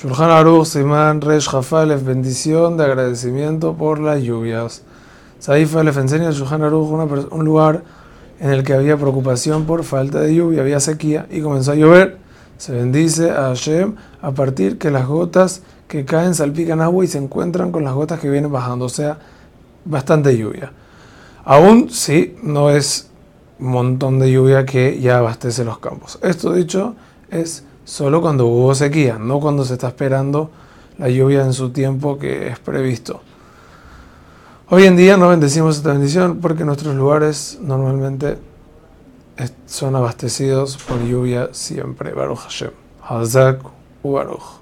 Shulchan Aruch, Simán, Resh Jafalef, bendición de agradecimiento por las lluvias. Saif Alef enseña a Shulchan Aruch un lugar en el que había preocupación por falta de lluvia, había sequía y comenzó a llover. Se bendice a Hashem a partir que las gotas que caen salpican agua y se encuentran con las gotas que vienen bajando, o sea, bastante lluvia. Aún sí, no es un montón de lluvia que ya abastece los campos. Esto dicho es solo cuando hubo sequía, no cuando se está esperando la lluvia en su tiempo que es previsto. Hoy en día no bendecimos esta bendición porque nuestros lugares normalmente son abastecidos por lluvia siempre. Baruch Hashem. Hazak u Baruch.